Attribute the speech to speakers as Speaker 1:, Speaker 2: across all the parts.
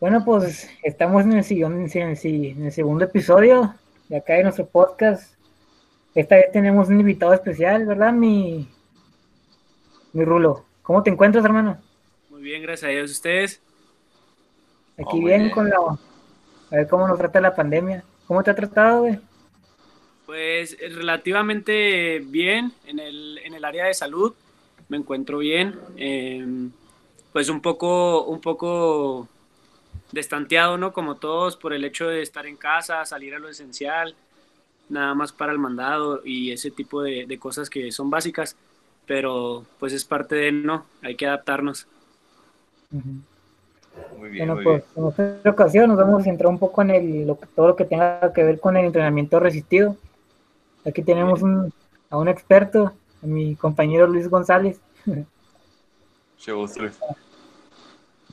Speaker 1: Bueno, pues estamos en el, siguiente, en el segundo episodio de acá de nuestro podcast. Esta vez tenemos un invitado especial, ¿verdad? Mi, mi Rulo. ¿Cómo te encuentras, hermano?
Speaker 2: Muy bien, gracias a Dios. ¿Ustedes?
Speaker 1: Aquí oh, bien, con la... A ver cómo nos trata la pandemia. ¿Cómo te ha tratado, güey?
Speaker 2: Pues relativamente bien en el, en el área de salud. Me encuentro bien. Em, pues un poco, un poco destanteado, ¿no? Como todos, por el hecho de estar en casa, salir a lo esencial, nada más para el mandado y ese tipo de, cosas que son básicas, pero pues es parte de, ¿no? Hay que adaptarnos.
Speaker 1: Muy bien, bueno, pues en esta ocasión nos vamos a centrar un poco en el, todo lo que tenga que ver con el entrenamiento resistido. Aquí tenemos a un experto, a mi compañero Luis González.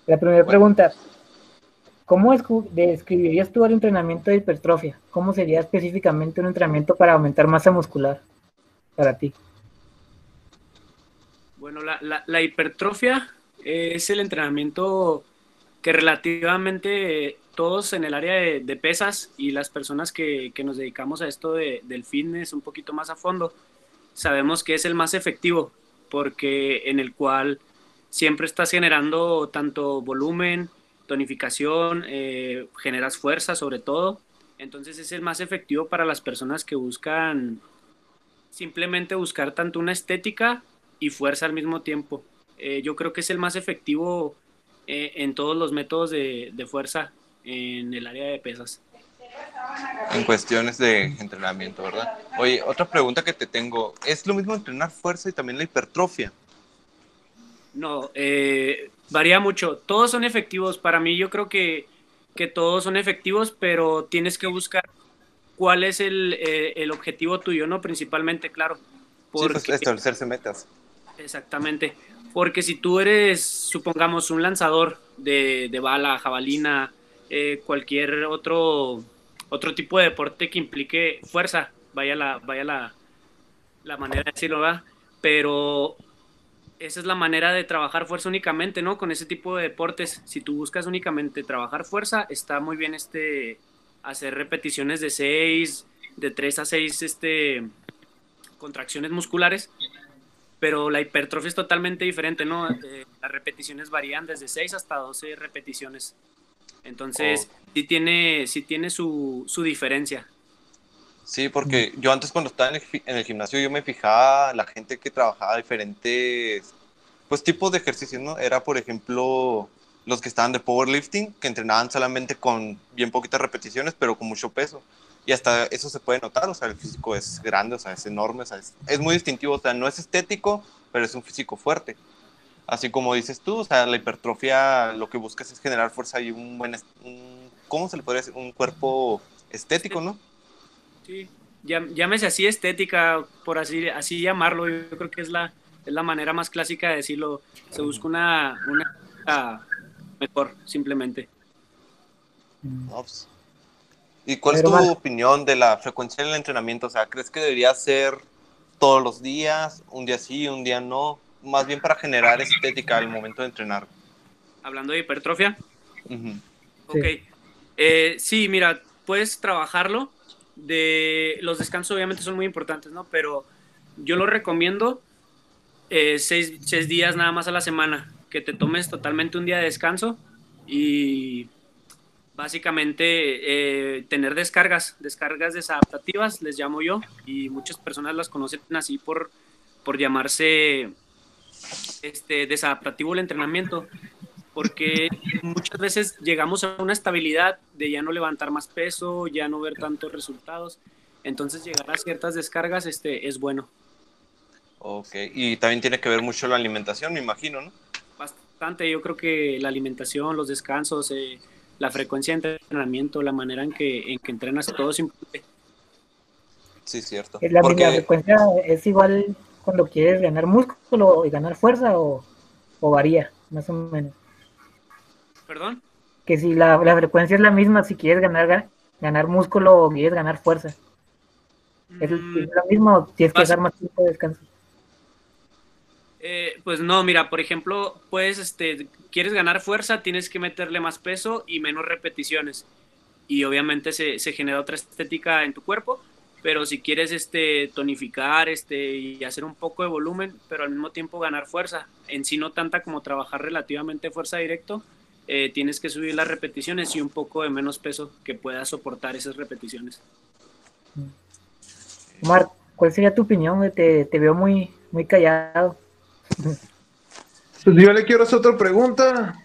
Speaker 1: La primera pregunta, ¿Cómo describirías tú el entrenamiento de hipertrofia? ¿Cómo sería específicamente un entrenamiento para aumentar masa muscular para ti?
Speaker 2: Bueno, la, hipertrofia es el entrenamiento que relativamente todos en el área de, pesas y las personas que, nos dedicamos a esto del fitness un poquito más a fondo, sabemos que es el más efectivo porque en el cual siempre estás generando tanto volumen, tonificación, eh, generas fuerza sobre todo. Entonces es el más efectivo para las personas que buscan simplemente buscar tanto una estética y fuerza al mismo tiempo. Eh, yo creo que es el más efectivo eh, en todos los métodos de, de, fuerza en el área de pesas.
Speaker 3: En cuestiones de entrenamiento, ¿verdad? Oye, otra pregunta que te tengo, ¿es lo mismo entrenar fuerza y también la hipertrofia?
Speaker 2: No, eh, varía mucho. Todos son efectivos. Para mí yo creo que, que todos son efectivos, pero tienes que buscar cuál es el, eh, el objetivo tuyo, ¿no? Principalmente, claro.
Speaker 3: Porque, sí, pues establecerse metas.
Speaker 2: Exactamente. Porque si tú eres, supongamos, un lanzador de, de bala, jabalina, eh, cualquier otro, otro tipo de deporte que implique fuerza, vaya la, vaya la, la manera de decirlo, ¿verdad? Pero esa es la manera de trabajar fuerza únicamente, ¿no? Con ese tipo de deportes, si tú buscas únicamente trabajar fuerza, está muy bien este hacer repeticiones de 6, de 3 a 6 este contracciones musculares, pero la hipertrofia es totalmente diferente, ¿no? Eh, las repeticiones varían desde 6 hasta 12 repeticiones. Entonces, oh. sí tiene, sí tiene su, su diferencia.
Speaker 3: Sí, porque yo antes cuando estaba en el, gimnasio yo me fijaba la gente que trabajaba diferentes pues tipos de ejercicios, ¿no? Era por ejemplo los que estaban de powerlifting, que entrenaban solamente con bien poquitas repeticiones, pero con mucho peso. Y hasta eso se puede notar, o sea, el físico es grande, o sea, es enorme, o sea, es, muy distintivo, o sea, no es estético, pero es un físico fuerte. Así como dices tú, o sea, la hipertrofia lo que buscas es generar fuerza y un buen, ¿cómo se le podría decir? Un cuerpo estético, ¿no?
Speaker 2: Sí, llámese así estética, por así, así llamarlo, yo creo que es la, es la manera más clásica de decirlo. Se busca una, una mejor, simplemente.
Speaker 3: Pues, ¿Y cuál es tu opinión de la frecuencia del entrenamiento? O sea, ¿crees que debería ser todos los días, un día sí, un día no? Más bien para generar estética al momento de entrenar.
Speaker 2: Hablando de hipertrofia. Ok. Eh, sí, mira, puedes trabajarlo de los descansos obviamente son muy importantes, ¿no? Pero yo lo recomiendo eh, seis, días nada más a la semana, que te tomes totalmente un día de descanso y básicamente eh, tener descargas, descargas desadaptativas, les llamo yo, y muchas personas las conocen así por, por llamarse este, desadaptativo el entrenamiento, porque muchas veces llegamos a una estabilidad de ya no levantar más peso, ya no ver tantos resultados. Entonces llegar a ciertas descargas este, es bueno.
Speaker 3: Ok, y también tiene que ver mucho la alimentación, me imagino, ¿no?
Speaker 2: Bastante, yo creo que la alimentación, los descansos, eh, la frecuencia de entrenamiento, la manera en que, en que entrenas, todo es importante.
Speaker 3: Sí, cierto.
Speaker 1: ¿La, Porque... frecuencia es igual cuando quieres ganar músculo y ganar fuerza o varía, más o menos?
Speaker 2: ¿Perdón?
Speaker 1: Que si la, frecuencia es la misma, si quieres ganar, ganar músculo o quieres ganar fuerza. ¿Es, mm. lo mismo o tienes que dar más tiempo de descanso?
Speaker 2: Eh, pues no, mira, por ejemplo, pues, este, quieres ganar fuerza, tienes que meterle más peso y menos repeticiones. Y obviamente se, se genera otra estética en tu cuerpo, pero si quieres este, tonificar este, y hacer un poco de volumen, pero al mismo tiempo ganar fuerza, en sí no tanta como trabajar relativamente fuerza directo, eh, tienes que subir las repeticiones y un poco de menos peso que pueda soportar esas repeticiones.
Speaker 1: Omar, ¿cuál sería tu opinión? Te, te veo muy, muy callado.
Speaker 4: Pues yo le quiero hacer otra pregunta.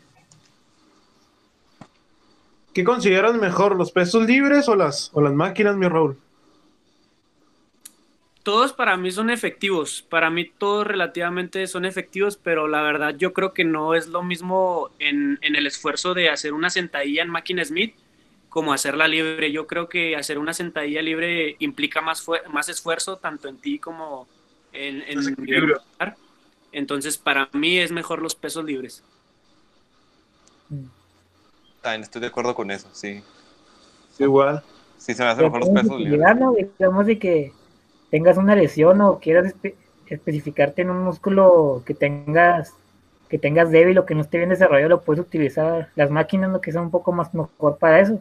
Speaker 4: ¿Qué consideras mejor, los pesos libres o las, o las máquinas, mi Raúl?
Speaker 2: Todos para mí son efectivos, para mí todos relativamente son efectivos, pero la verdad yo creo que no es lo mismo en, en el esfuerzo de hacer una sentadilla en máquina Smith como hacerla libre. Yo creo que hacer una sentadilla libre implica más, más esfuerzo tanto en ti como en, en entonces, para mí es mejor los pesos libres.
Speaker 3: También estoy de acuerdo con eso, sí.
Speaker 4: igual.
Speaker 3: Sí, se me hace mejor los pesos libres.
Speaker 1: Digamos de que tengas una lesión o quieras especificarte en un músculo que tengas que tengas débil o que no esté bien desarrollado, lo puedes utilizar las máquinas, lo que son un poco más mejor para eso.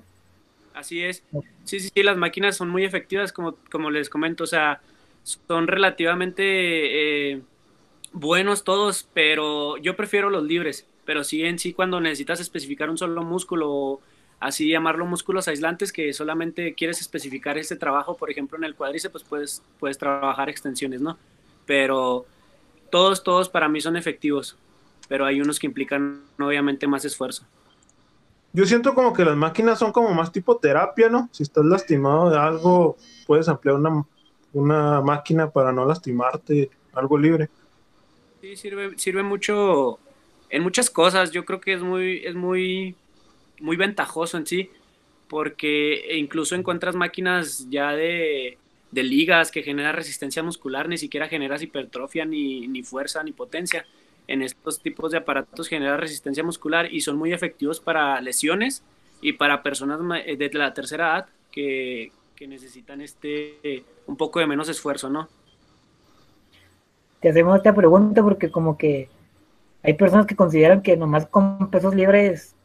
Speaker 2: Así es. Sí, sí, sí, las máquinas son muy efectivas, como, como les comento, o sea, son relativamente eh, buenos todos, pero yo prefiero los libres. Pero sí en sí cuando necesitas especificar un solo músculo, así llamarlo músculos aislantes, que solamente quieres especificar este trabajo, por ejemplo en el cuádriceps, pues puedes, puedes trabajar extensiones, ¿no? Pero todos, todos para mí son efectivos, pero hay unos que implican obviamente más esfuerzo.
Speaker 4: Yo siento como que las máquinas son como más tipo terapia, ¿no? Si estás lastimado de algo, puedes emplear una, una máquina para no lastimarte, algo libre.
Speaker 2: Sí, sirve, sirve mucho en muchas cosas. Yo creo que es muy, es muy, muy ventajoso en sí, porque incluso encuentras máquinas ya de, ligas que generan resistencia muscular, ni siquiera generas hipertrofia, ni, ni fuerza, ni potencia. En estos tipos de aparatos genera resistencia muscular y son muy efectivos para lesiones y para personas de la tercera edad que, que necesitan este un poco de menos esfuerzo, ¿no?
Speaker 1: te hacemos esta pregunta porque como que hay personas que consideran que nomás con pesos libres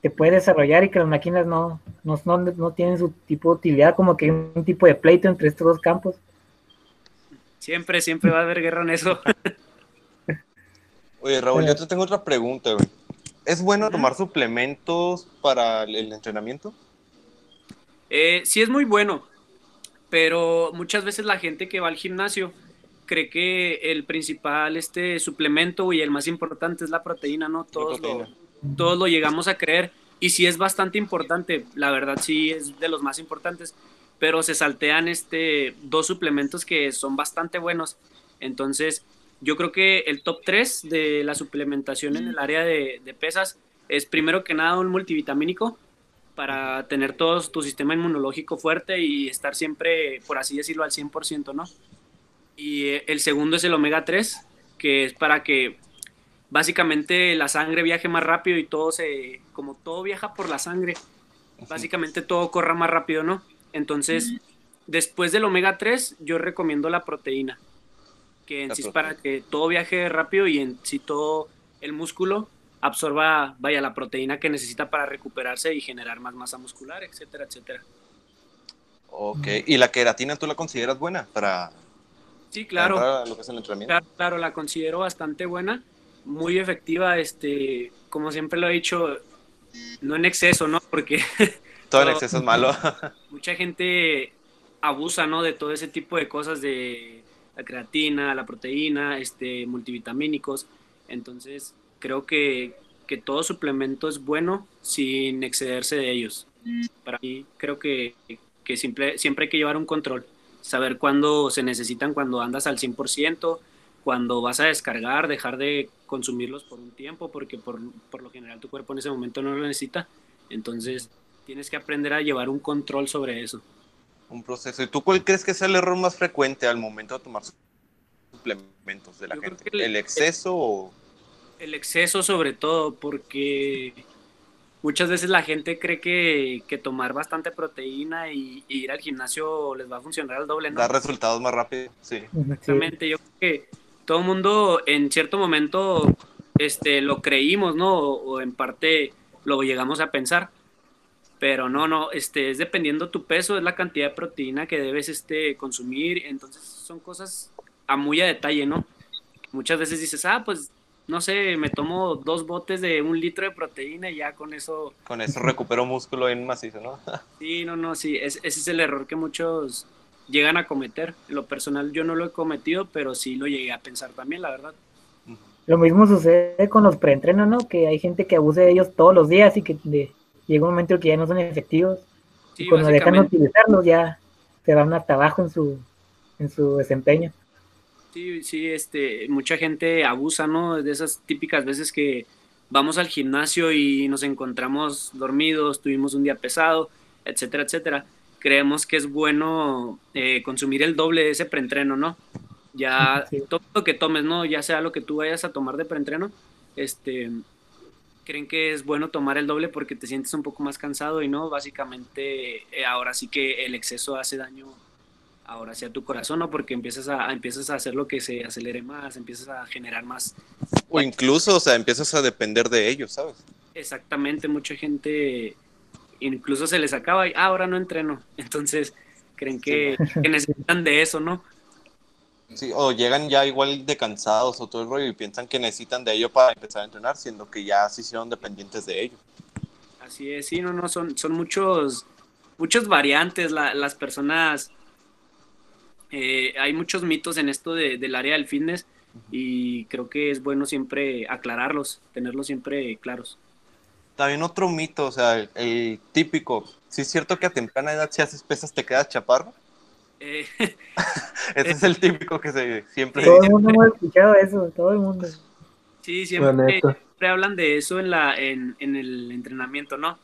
Speaker 1: te puede desarrollar y que las máquinas no, no, no, tienen su tipo de utilidad, como que hay un tipo de pleito entre estos dos campos.
Speaker 2: Siempre, siempre va a haber guerra en eso.
Speaker 3: Oye, Raúl, yo te tengo otra pregunta, güey. ¿Es bueno tomar suplementos para el entrenamiento?
Speaker 2: Eh, sí, es muy bueno, pero muchas veces la gente que va al gimnasio cree que el principal este suplemento y el más importante es la proteína, ¿no? Todos, Lo, todos lo llegamos a creer y sí es bastante importante, la verdad sí es de los más importantes, pero se saltean este dos suplementos que son bastante buenos. Entonces, yo creo que el top 3 de la suplementación en el área de, de pesas es primero que nada un multivitamínico para tener todo tu sistema inmunológico fuerte y estar siempre, por así decirlo, al 100%, ¿no? Y eh, el segundo es el omega 3, que es para que básicamente la sangre viaje más rápido y todo se, como todo viaja por la sangre, básicamente todo corra más rápido, ¿no? Entonces, después del omega 3, yo recomiendo la proteína, que en sí es para que todo viaje rápido y en sí todo el músculo absorba, vaya, la proteína que necesita para recuperarse y generar más masa muscular, etcétera, etcétera.
Speaker 3: Ok, ¿y la queratina tú la consideras buena para
Speaker 2: Sí, claro. claro. la considero bastante buena, muy efectiva, este, como siempre lo he dicho, no en exceso, ¿no? Porque
Speaker 3: todo en exceso es malo.
Speaker 2: mucha gente abusa, ¿no? De todo ese tipo de cosas de la creatina, la proteína, este, multivitamínicos. Entonces, creo que, que todo suplemento es bueno sin excederse de ellos. Para mí, creo que, que siempre, siempre hay que llevar un control saber cuándo se necesitan cuando andas al 100%, cuando vas a descargar, dejar de consumirlos por un tiempo, porque por, por, lo general tu cuerpo en ese momento no lo necesita. Entonces tienes que aprender a llevar un control sobre eso.
Speaker 3: Un proceso. ¿Y tú cuál crees que es el error más frecuente al momento de tomar suplementos de la gente? El, exceso o...?
Speaker 2: El exceso sobre todo, porque muchas veces la gente cree que, tomar bastante proteína y, ir al gimnasio les va a funcionar al doble, ¿no?
Speaker 3: Da resultados más rápido, sí.
Speaker 2: Exactamente, yo creo que todo el mundo en cierto momento este, lo creímos, ¿no? O, en parte lo llegamos a pensar. Pero no, no, este, es dependiendo tu peso, es la cantidad de proteína que debes este, consumir. Entonces son cosas a muy a detalle, ¿no? Muchas veces dices, ah, pues no sé, me tomo dos botes de un litro de proteína y ya con eso...
Speaker 3: Con eso recupero músculo en macizo, ¿no?
Speaker 2: sí, no, no, sí, ese es el error que muchos llegan a cometer. En lo personal yo no lo he cometido, pero sí lo llegué a pensar también, la verdad.
Speaker 1: Lo mismo sucede con los preentrenos, ¿no? Que hay gente que abusa de ellos todos los días y que llega un momento que ya no son efectivos. y cuando dejan de utilizarlos ya se van hasta abajo en su, en su desempeño.
Speaker 2: Sí, sí, este, mucha gente abusa, ¿no? De esas típicas veces que vamos al gimnasio y nos encontramos dormidos, tuvimos un día pesado, etcétera, etcétera. Creemos que es bueno eh, consumir el doble de ese preentreno, ¿no? Ya todo lo que tomes, ¿no? Ya sea lo que tú vayas a tomar de preentreno, este, creen que es bueno tomar el doble porque te sientes un poco más cansado y no, básicamente eh, ahora sí que el exceso hace daño ahora sea tu corazón, ¿no? Porque empiezas a, empiezas a hacer lo que se acelere más, empiezas a generar más.
Speaker 3: O incluso, o sea, empiezas a depender de ellos, ¿sabes?
Speaker 2: Exactamente, mucha gente incluso se les acaba y ah, ahora no entreno. Entonces, creen que, necesitan de eso, ¿no?
Speaker 3: Sí, o llegan ya igual de cansados o todo el rollo y piensan que necesitan de ello para empezar a entrenar, siendo que ya se hicieron dependientes de ello.
Speaker 2: Así es, sí, no, no, son, son muchos, muchas variantes. las personas eh, hay muchos mitos en esto del área del fitness y creo que es bueno siempre aclararlos, tenerlos siempre claros.
Speaker 3: También otro mito, o sea, el, típico, si es cierto que a temprana edad si haces pesas te quedas chaparro. Eh, Ese es el típico que se, siempre
Speaker 1: Todo el mundo ha escuchado eso, todo el mundo.
Speaker 2: Sí, siempre, siempre hablan de eso en, la, en, en, el entrenamiento, ¿no?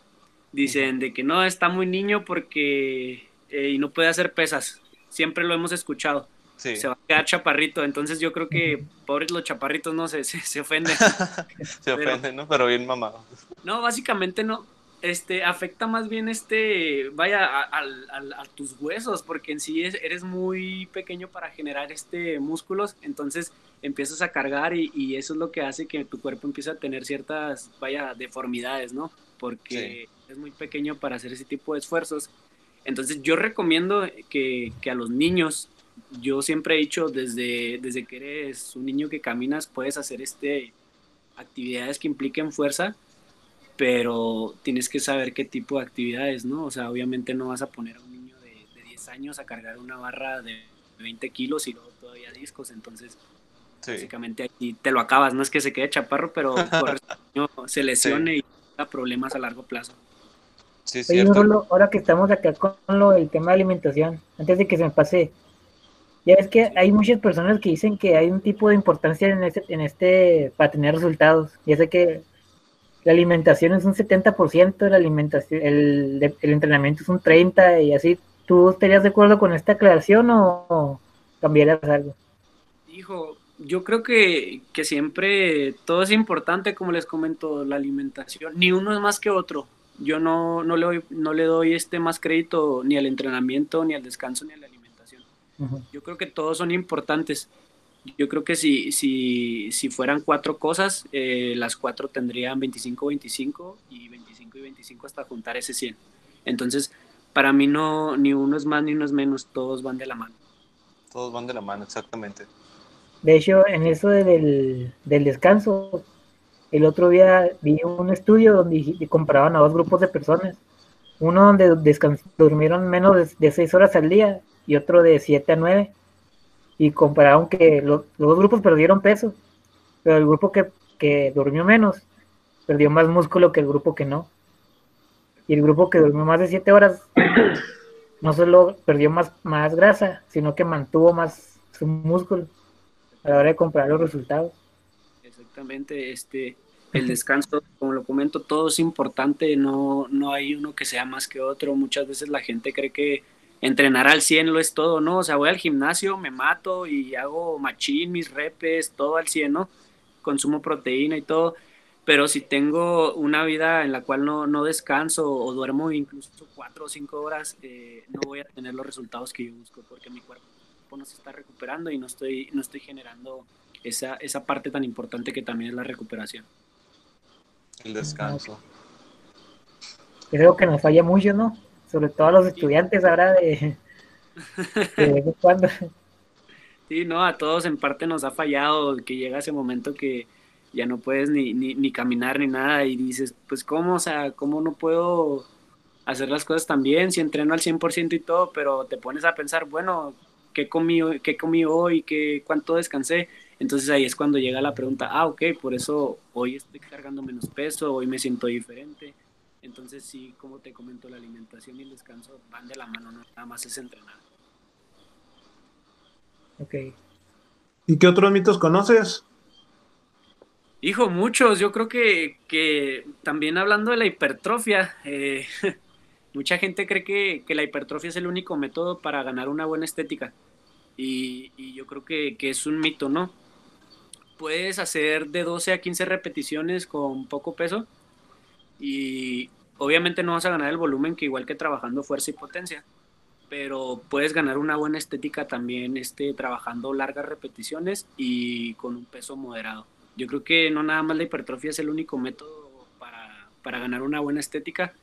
Speaker 2: Dicen de que no, está muy niño porque eh, y no puede hacer pesas siempre lo hemos escuchado. Se va a quedar chaparrito, entonces yo creo que pobres los chaparritos no se, se, ofenden.
Speaker 3: se ofenden, ¿no? Pero bien mamado.
Speaker 2: No, básicamente no. Este, afecta más bien este, vaya, a, tus huesos, porque en sí eres muy pequeño para generar este músculos, entonces empiezas a cargar y, eso es lo que hace que tu cuerpo empiece a tener ciertas, vaya, deformidades, ¿no? Porque es muy pequeño para hacer ese tipo de esfuerzos entonces yo recomiendo que, a los niños, yo siempre he dicho desde, desde que eres un niño que caminas, puedes hacer este, actividades que impliquen fuerza, pero tienes que saber qué tipo de actividades, ¿no? O sea, obviamente no vas a poner a un niño de, 10 años a cargar una barra de 20 kilos y luego todavía discos, entonces básicamente aquí te lo acabas, no es que se quede chaparro, pero se lesione y tenga problemas a largo plazo.
Speaker 1: Sí, ahora que estamos acá con lo del tema de alimentación, antes de que se me pase, ya es que hay muchas personas que dicen que hay un tipo de importancia en este, en este para tener resultados. Ya sé que la alimentación es un 70%, la alimentación, el, el entrenamiento es un 30% y así. ¿Tú estarías de acuerdo con esta aclaración o, cambiarías algo?
Speaker 2: Hijo, yo creo que, que siempre todo es importante, como les comento, la alimentación. Ni uno es más que otro yo no, no, le doy, no le doy este más crédito ni al entrenamiento, ni al descanso, ni a la Yo creo que todos son importantes. Yo creo que si, si, si fueran cuatro cosas, eh, las cuatro tendrían 25-25 y 25 y 25 hasta juntar ese 100. Entonces, para mí no, ni uno es más ni uno es menos, todos van de la mano.
Speaker 3: Todos van de la mano, exactamente.
Speaker 1: De hecho, en eso del, del descanso, el otro día vi un estudio donde compraban a dos grupos de personas. Uno donde durmieron menos de, seis horas al día y otro de siete a nueve. Y compararon que los dos grupos perdieron peso, pero el grupo que, durmió menos perdió más músculo que el grupo que no. Y el grupo que durmió más de siete horas no solo perdió más, más grasa, sino que mantuvo más su músculo a la hora de comparar los resultados.
Speaker 2: Exactamente, este, el descanso, como lo comento, todo es importante, no, no hay uno que sea más que otro. Muchas veces la gente cree que entrenar al 100 lo es todo, ¿no? O sea, voy al gimnasio, me mato y hago machín, mis repes, todo al 100, ¿no? Consumo proteína y todo. Pero si tengo una vida en la cual no, no descanso o duermo incluso cuatro o cinco horas, eh, no voy a tener los resultados que yo busco porque mi cuerpo no se está recuperando y no estoy, no estoy generando esa, esa parte tan importante que también es la recuperación.
Speaker 3: El descanso.
Speaker 1: Creo que nos falla mucho, ¿no? Sobre todo a los estudiantes ahora de, de vez en cuando.
Speaker 2: Sí, no, a todos en parte nos ha fallado que llega ese momento que ya no puedes ni, ni, ni caminar ni nada y dices, pues cómo, o sea, cómo no puedo hacer las cosas tan bien si entreno al 100% y todo, pero te pones a pensar, bueno, ¿qué comí, qué comí hoy? ¿Qué, ¿Cuánto descansé? Entonces ahí es cuando llega la pregunta, ah, ok, por eso hoy estoy cargando menos peso, hoy me siento diferente. Entonces sí, como te comento, la alimentación y el descanso van de la mano, no nada más es entrenar.
Speaker 1: Ok.
Speaker 4: ¿Y qué otros mitos conoces?
Speaker 2: Hijo, muchos. Yo creo que, que también hablando de la hipertrofia, eh, mucha gente cree que, que, la hipertrofia es el único método para ganar una buena estética. Y, y yo creo que, que, es un mito, ¿no? Puedes hacer de 12 a 15 repeticiones con poco peso y obviamente no vas a ganar el volumen que igual que trabajando fuerza y potencia, pero puedes ganar una buena estética también este, trabajando largas repeticiones y con un peso moderado. Yo creo que no nada más la hipertrofia es el único método para, para ganar una buena estética,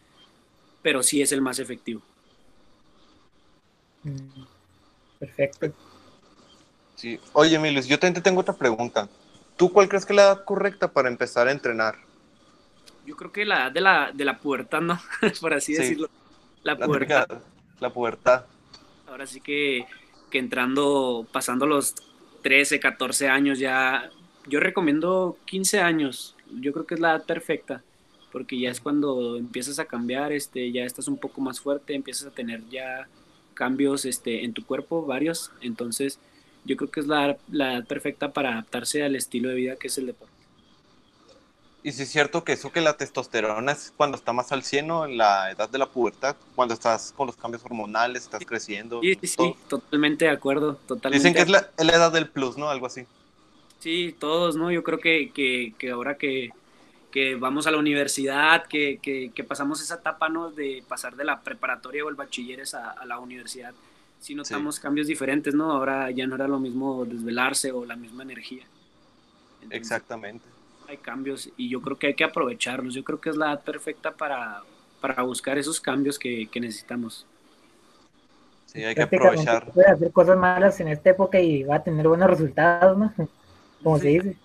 Speaker 2: pero sí es el más efectivo.
Speaker 1: Mm, Perfecto.
Speaker 3: Sí. Oye, Miles, yo también te tengo otra pregunta. ¿Tú cuál crees que es la edad correcta para empezar a entrenar?
Speaker 2: Yo creo que la edad de la, de la pubertad, ¿no? Por así
Speaker 3: Sí.
Speaker 2: decirlo. La
Speaker 3: La,
Speaker 2: pubertad.
Speaker 3: típica- la pubertad.
Speaker 2: Ahora sí que, que entrando, pasando los 13, 14 años ya, yo recomiendo 15 años. Yo creo que es la edad perfecta, porque ya es cuando empiezas a cambiar, este, ya estás un poco más fuerte, empiezas a tener ya cambios este, en tu cuerpo, varios. Entonces, yo creo que es la, la edad perfecta para adaptarse al estilo de vida que es el deporte.
Speaker 3: Y si es cierto que eso que la testosterona es cuando está más al cielo en la edad de la pubertad, cuando estás con los cambios hormonales, estás creciendo.
Speaker 2: Sí, sí, sí, totalmente de acuerdo, totalmente.
Speaker 3: Dicen que es la, edad del plus, ¿no? Algo así.
Speaker 2: Sí, todos, ¿no? Yo creo que, que, que ahora que, que vamos a la universidad, que, que, pasamos esa etapa, ¿no? De pasar de la preparatoria o el bachilleres a, a la universidad, sí notamos cambios diferentes, ¿no? Ahora ya no era lo mismo desvelarse o la misma energía. Entonces,
Speaker 3: Exactamente.
Speaker 2: Hay cambios y yo creo que hay que aprovecharlos. Yo creo que es la edad perfecta para, para buscar esos cambios que, que necesitamos.
Speaker 3: Sí, hay que aprovechar.
Speaker 1: Puede hacer cosas malas en esta época y va a tener buenos resultados, ¿no? Como se dice.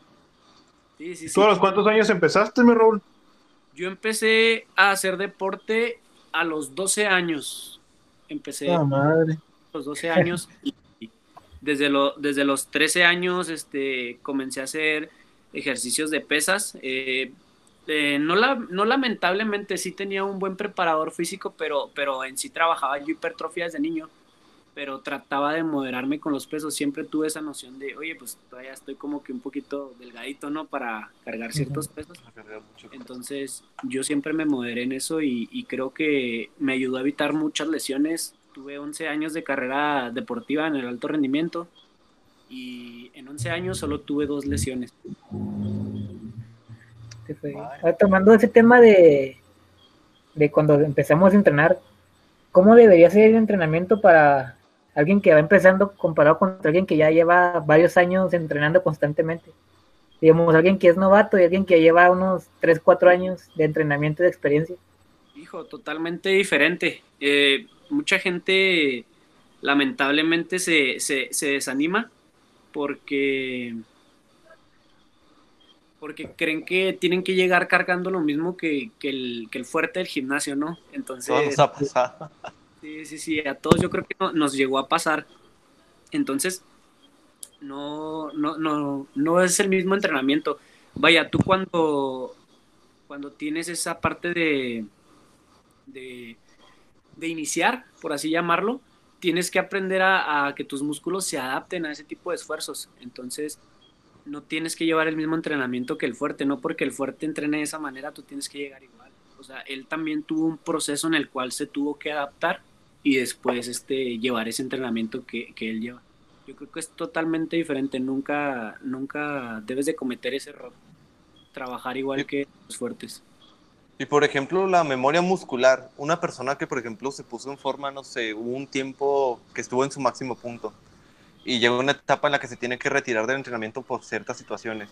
Speaker 2: Sí, sí, sí.
Speaker 4: ¿Tú a los cuántos años empezaste, mi Raúl?
Speaker 2: Yo empecé a hacer deporte a los 12 años. Empecé
Speaker 4: Ah, madre.
Speaker 2: los 12 años y y desde, lo, desde los 13 años este, comencé a hacer ejercicios de pesas. Eh, eh, no, la, no lamentablemente sí tenía un buen preparador físico, pero, pero en sí trabajaba yo hipertrofia desde niño, pero trataba de moderarme con los pesos. Siempre tuve esa noción de, oye, pues todavía estoy como que un poquito delgadito, ¿no? Para cargar ciertos pesos. Entonces yo siempre me moderé en eso y, y, creo que me ayudó a evitar muchas lesiones. Tuve 11 años de carrera deportiva en el alto rendimiento y en 11 años solo tuve dos lesiones.
Speaker 1: Ahora, tomando ese tema de, de cuando empezamos a entrenar, ¿cómo debería ser el entrenamiento para alguien que va empezando comparado con alguien que ya lleva varios años entrenando constantemente? Digamos, alguien que es novato y alguien que lleva unos 3, 4 años de entrenamiento de experiencia.
Speaker 2: Hijo, totalmente diferente. Eh, mucha gente lamentablemente se, se, se desanima porque porque creen que tienen que llegar cargando lo mismo que, que, el, que el, fuerte del gimnasio, ¿no? Entonces...
Speaker 3: Todo nos ha pasado.
Speaker 2: Sí, sí, sí, a todos yo creo que no, nos llegó a pasar. Entonces, no, no, no, no es el mismo entrenamiento. Vaya, tú cuando, cuando tienes esa parte de, de, de iniciar, por así llamarlo, tienes que aprender a, a que tus músculos se adapten a ese tipo de esfuerzos. Entonces, no tienes que llevar el mismo entrenamiento que el fuerte, no porque el fuerte entrene de esa manera, tú tienes que llegar igual. O sea, él también tuvo un proceso en el cual se tuvo que adaptar y después este, llevar ese entrenamiento que, que él lleva. Yo creo que es totalmente diferente, nunca, nunca debes de cometer ese error, trabajar igual que los fuertes.
Speaker 3: Y por ejemplo, la memoria muscular, una persona que por ejemplo se puso en forma, no sé, hubo un tiempo que estuvo en su máximo punto y llega una etapa en la que se tiene que retirar del entrenamiento por ciertas situaciones.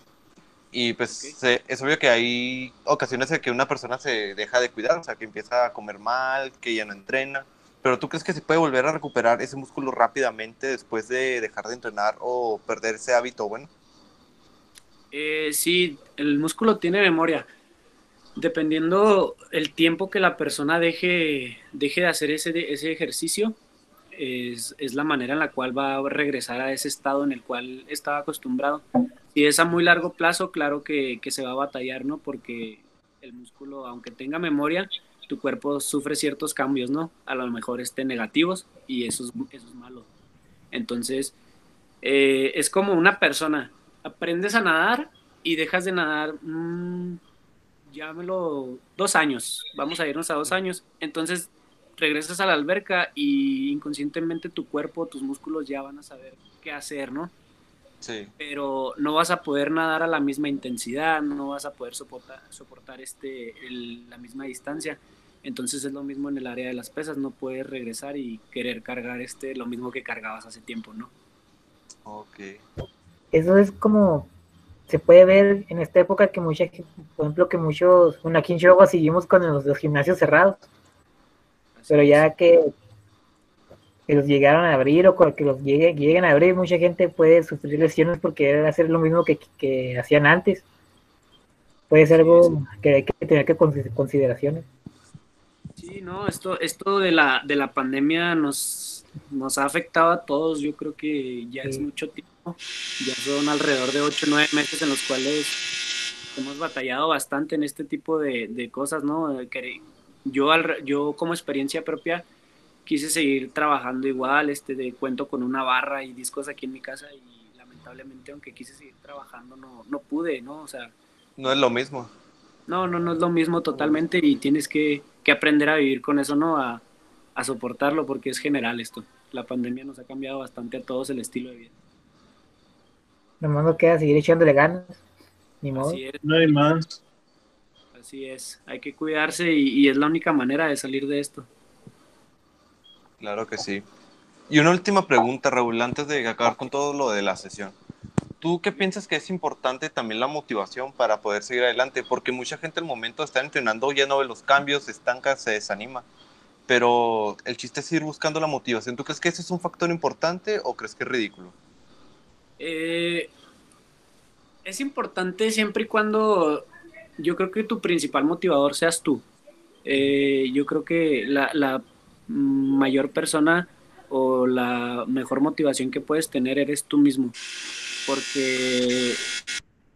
Speaker 3: Y pues se- es obvio que hay ocasiones en que una persona se deja de cuidar, o sea, que empieza a comer mal, que ya no entrena. Pero ¿tú crees que se puede volver a recuperar ese músculo rápidamente después de dejar de entrenar o perder ese hábito bueno?
Speaker 2: Eh, sí, el músculo tiene memoria. Dependiendo el tiempo que la persona deje, deje de hacer ese, ese ejercicio, es, es la manera en la cual va a regresar a ese estado en el cual estaba acostumbrado. Si es a muy largo plazo, claro que, que se va a batallar, ¿no? Porque el músculo, aunque tenga memoria, tu cuerpo sufre ciertos cambios, ¿no? A lo mejor estén negativos y eso es, eso es malo. Entonces, eh, es como una persona. Aprendes a nadar y dejas de nadar, mm, llámelo, dos años. Vamos a irnos a dos años. Entonces, regresas a la alberca y inconscientemente tu cuerpo, tus músculos ya van a saber qué hacer, ¿no?
Speaker 3: Sí.
Speaker 2: pero no vas a poder nadar a la misma intensidad, no vas a poder soportar, soportar este, el- la misma distancia. Entonces es lo mismo en el área de las pesas, no puedes regresar y querer cargar este lo mismo que cargabas hace tiempo, ¿no?
Speaker 3: Ok.
Speaker 1: Eso es como se puede ver en esta época que mucha, gen- por ejemplo, que muchos, bueno, aquí en Chihuahua seguimos con los, los gimnasios cerrados, pero ya que, que los llegaron a abrir o que los llegue, lleguen a abrir, mucha gente puede sufrir lesiones porque querer hacer lo mismo que, que hacían antes. Puede ser algo que hay que tener que consi- consideraciones.
Speaker 2: Sí, no, esto, esto de la, de la pandemia nos, nos ha afectado a todos, yo creo que ya es mucho tiempo, ya son alrededor de 8 o 9 meses en los cuales hemos batallado bastante en este tipo de, de cosas, ¿no? Yo, al yo como experiencia propia quise seguir trabajando igual, este, de cuento con una barra y discos aquí en mi casa y lamentablemente aunque quise seguir trabajando no, no pude, ¿no? O sea,
Speaker 3: No es lo mismo.
Speaker 2: no, no, no es lo mismo totalmente y tienes que, que aprender a vivir con eso, ¿no? A, a soportarlo porque es general esto. La pandemia nos ha cambiado bastante a todos el estilo de vida.
Speaker 1: Nomás nos queda seguir echándole ganas. Ni modo.
Speaker 2: Así es,
Speaker 4: No hay más.
Speaker 2: así es. Hay que cuidarse y, y es la única manera de salir de esto.
Speaker 3: Claro que sí. Y una última pregunta, Raúl, antes de acabar con todo lo de la sesión. ¿Tú qué piensas que es importante también la motivación para poder seguir adelante? Porque mucha gente al momento de estar entrenando ya no ve los cambios, se estanca, se desanima. Pero el chiste es ir buscando la motivación. ¿Tú crees que ese es un factor importante o crees que es ridículo?
Speaker 2: Eh, es importante siempre y cuando yo creo que tu principal motivador seas tú. Eh, yo creo que la, la mayor persona o la mejor motivación que puedes tener eres tú mismo. Porque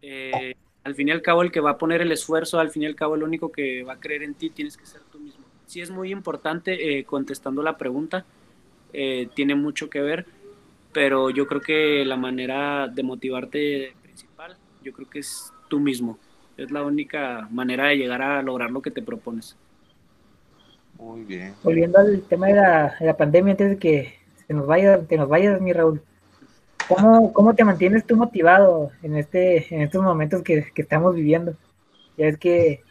Speaker 2: eh, al fin y al cabo el que va a poner el esfuerzo, al fin y al cabo el único que va a creer en ti tienes que ser. Sí es muy importante, eh, contestando la pregunta, eh, tiene mucho que ver, pero yo creo que la manera de motivarte principal, yo creo que es tú mismo. Es la única manera de llegar a lograr lo que te propones.
Speaker 3: Muy bien.
Speaker 1: Volviendo al tema de la, de la pandemia, antes de que se nos vaya, te nos vayas, mi Raúl. ¿Cómo, ¿Cómo te mantienes tú motivado en este, en estos momentos que, que estamos viviendo? Ya es que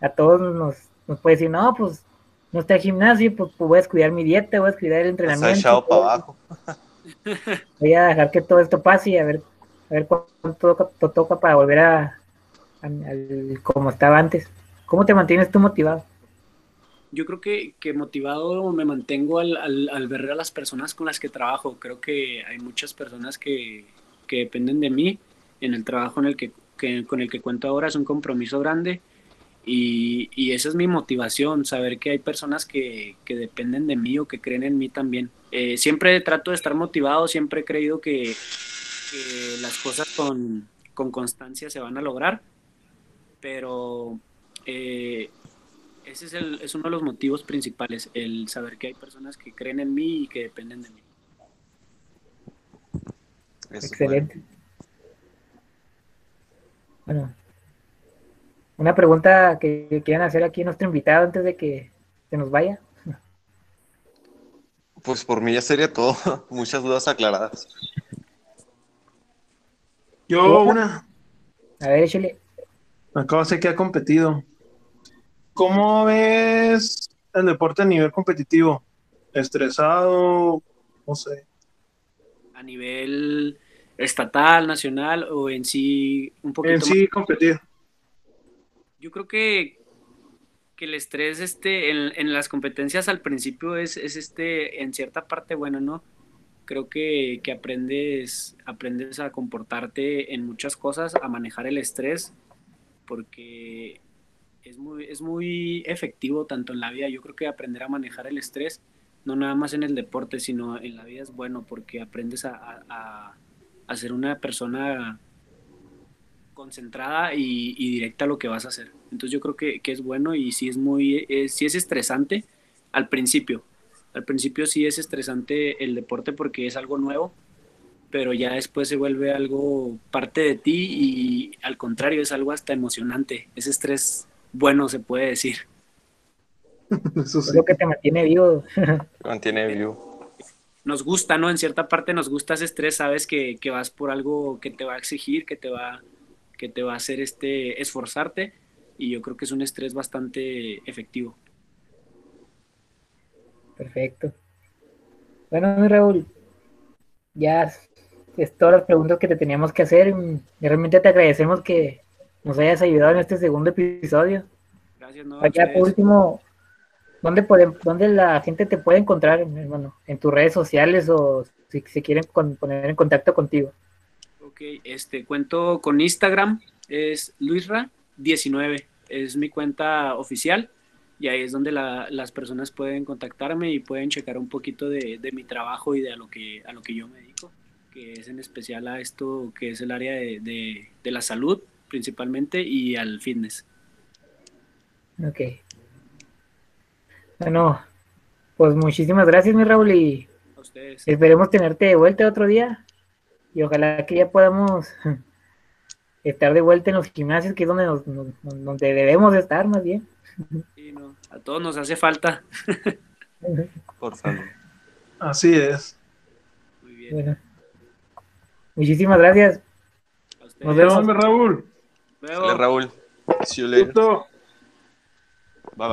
Speaker 1: a todos nos, nos puede decir, no, pues no está el gimnasio, pues, pues voy a descuidar mi dieta, voy a descuidar el
Speaker 3: Está
Speaker 1: entrenamiento.
Speaker 3: echado para
Speaker 1: voy-
Speaker 3: abajo.
Speaker 1: Voy a dejar que todo esto pase y a ver, a ver cuánto toca, to- toca para volver a, a- al- como estaba antes. ¿Cómo te mantienes tú motivado?
Speaker 2: Yo creo que, que motivado me mantengo al, al, al ver a las personas con las que trabajo. Creo que hay muchas personas que, que dependen de mí en el trabajo en el que, que- con el que cuento ahora. Es un compromiso grande y, y esa es mi motivación, saber que hay personas que, que dependen de mí o que creen en mí también. Eh, siempre trato de estar motivado, siempre he creído que, que las cosas con, con constancia se van a lograr, pero eh, ese es, el, es uno de los motivos principales, el saber que hay personas que creen en mí y que dependen de mí.
Speaker 3: Eso
Speaker 1: Excelente. Bueno, una pregunta que, quieran hacer aquí a nuestro invitado antes de que se nos vaya.
Speaker 3: Pues por mí ya sería todo. Muchas dudas aclaradas.
Speaker 4: Yo una.
Speaker 1: A ver, échale.
Speaker 4: Acabo sé que ha competido. ¿Cómo ves el deporte a nivel competitivo? ¿Estresado? No sé.
Speaker 2: a nivel estatal, nacional o en sí un poquito
Speaker 4: En sí, competir.
Speaker 2: Yo creo que, que el estrés este, en, en las competencias al principio es, es, este, en cierta parte bueno, ¿no? Creo que, que aprendes, aprendes a comportarte en muchas cosas, a manejar el estrés, porque es muy, es muy efectivo tanto en la vida. Yo creo que aprender a manejar el estrés, no nada más en el deporte, sino en la vida es bueno porque aprendes a, a, a ser una persona concentrada y, y, directa a lo que vas a hacer. Entonces yo creo que, que es bueno y sí es muy, es, sí es estresante al principio. Al principio sí es estresante el deporte porque es algo nuevo, pero ya después se vuelve algo parte de ti y al contrario es algo hasta emocionante. Ese estrés bueno se puede decir.
Speaker 1: Eso sí. Es lo que te mantiene vivo.
Speaker 3: mantiene vivo.
Speaker 2: Nos gusta, ¿no? En cierta parte nos gusta ese estrés, sabes que, que vas por algo que te va a exigir, que te va, que te va a hacer este, esforzarte y yo creo que es un estrés bastante efectivo.
Speaker 1: Perfecto. Bueno, mi Raúl, ya es todas las preguntas que te teníamos que hacer. Y realmente te agradecemos que nos hayas ayudado en este segundo episodio.
Speaker 2: Gracias, no,
Speaker 1: Allá por último, ¿dónde, puede, ¿dónde la gente te puede encontrar, hermano? ¿En tus redes sociales o si se quieren con, poner en contacto contigo?
Speaker 2: Ok, este, cuento con Instagram, es luisra19, es mi cuenta oficial y ahí es donde la, las personas pueden contactarme y pueden checar un poquito de, de, mi trabajo y de a lo, que, a lo que yo me dedico, que es en especial a esto que es el área de, de, de la salud principalmente y al fitness.
Speaker 1: Ok. Bueno, pues muchísimas gracias mi Raúl y
Speaker 2: a ustedes.
Speaker 1: esperemos tenerte de vuelta otro día y ojalá que ya podamos estar de vuelta en los gimnasios, que es donde, nos, nos, donde debemos estar más bien.
Speaker 2: Sí, no, a todos nos hace falta.
Speaker 3: Por favor.
Speaker 4: Así es.
Speaker 2: Muy bien.
Speaker 1: Bueno. Muchísimas gracias.
Speaker 4: Nos vemos, Raúl.
Speaker 2: Luego.
Speaker 3: Dale, Raúl.
Speaker 4: Gusto.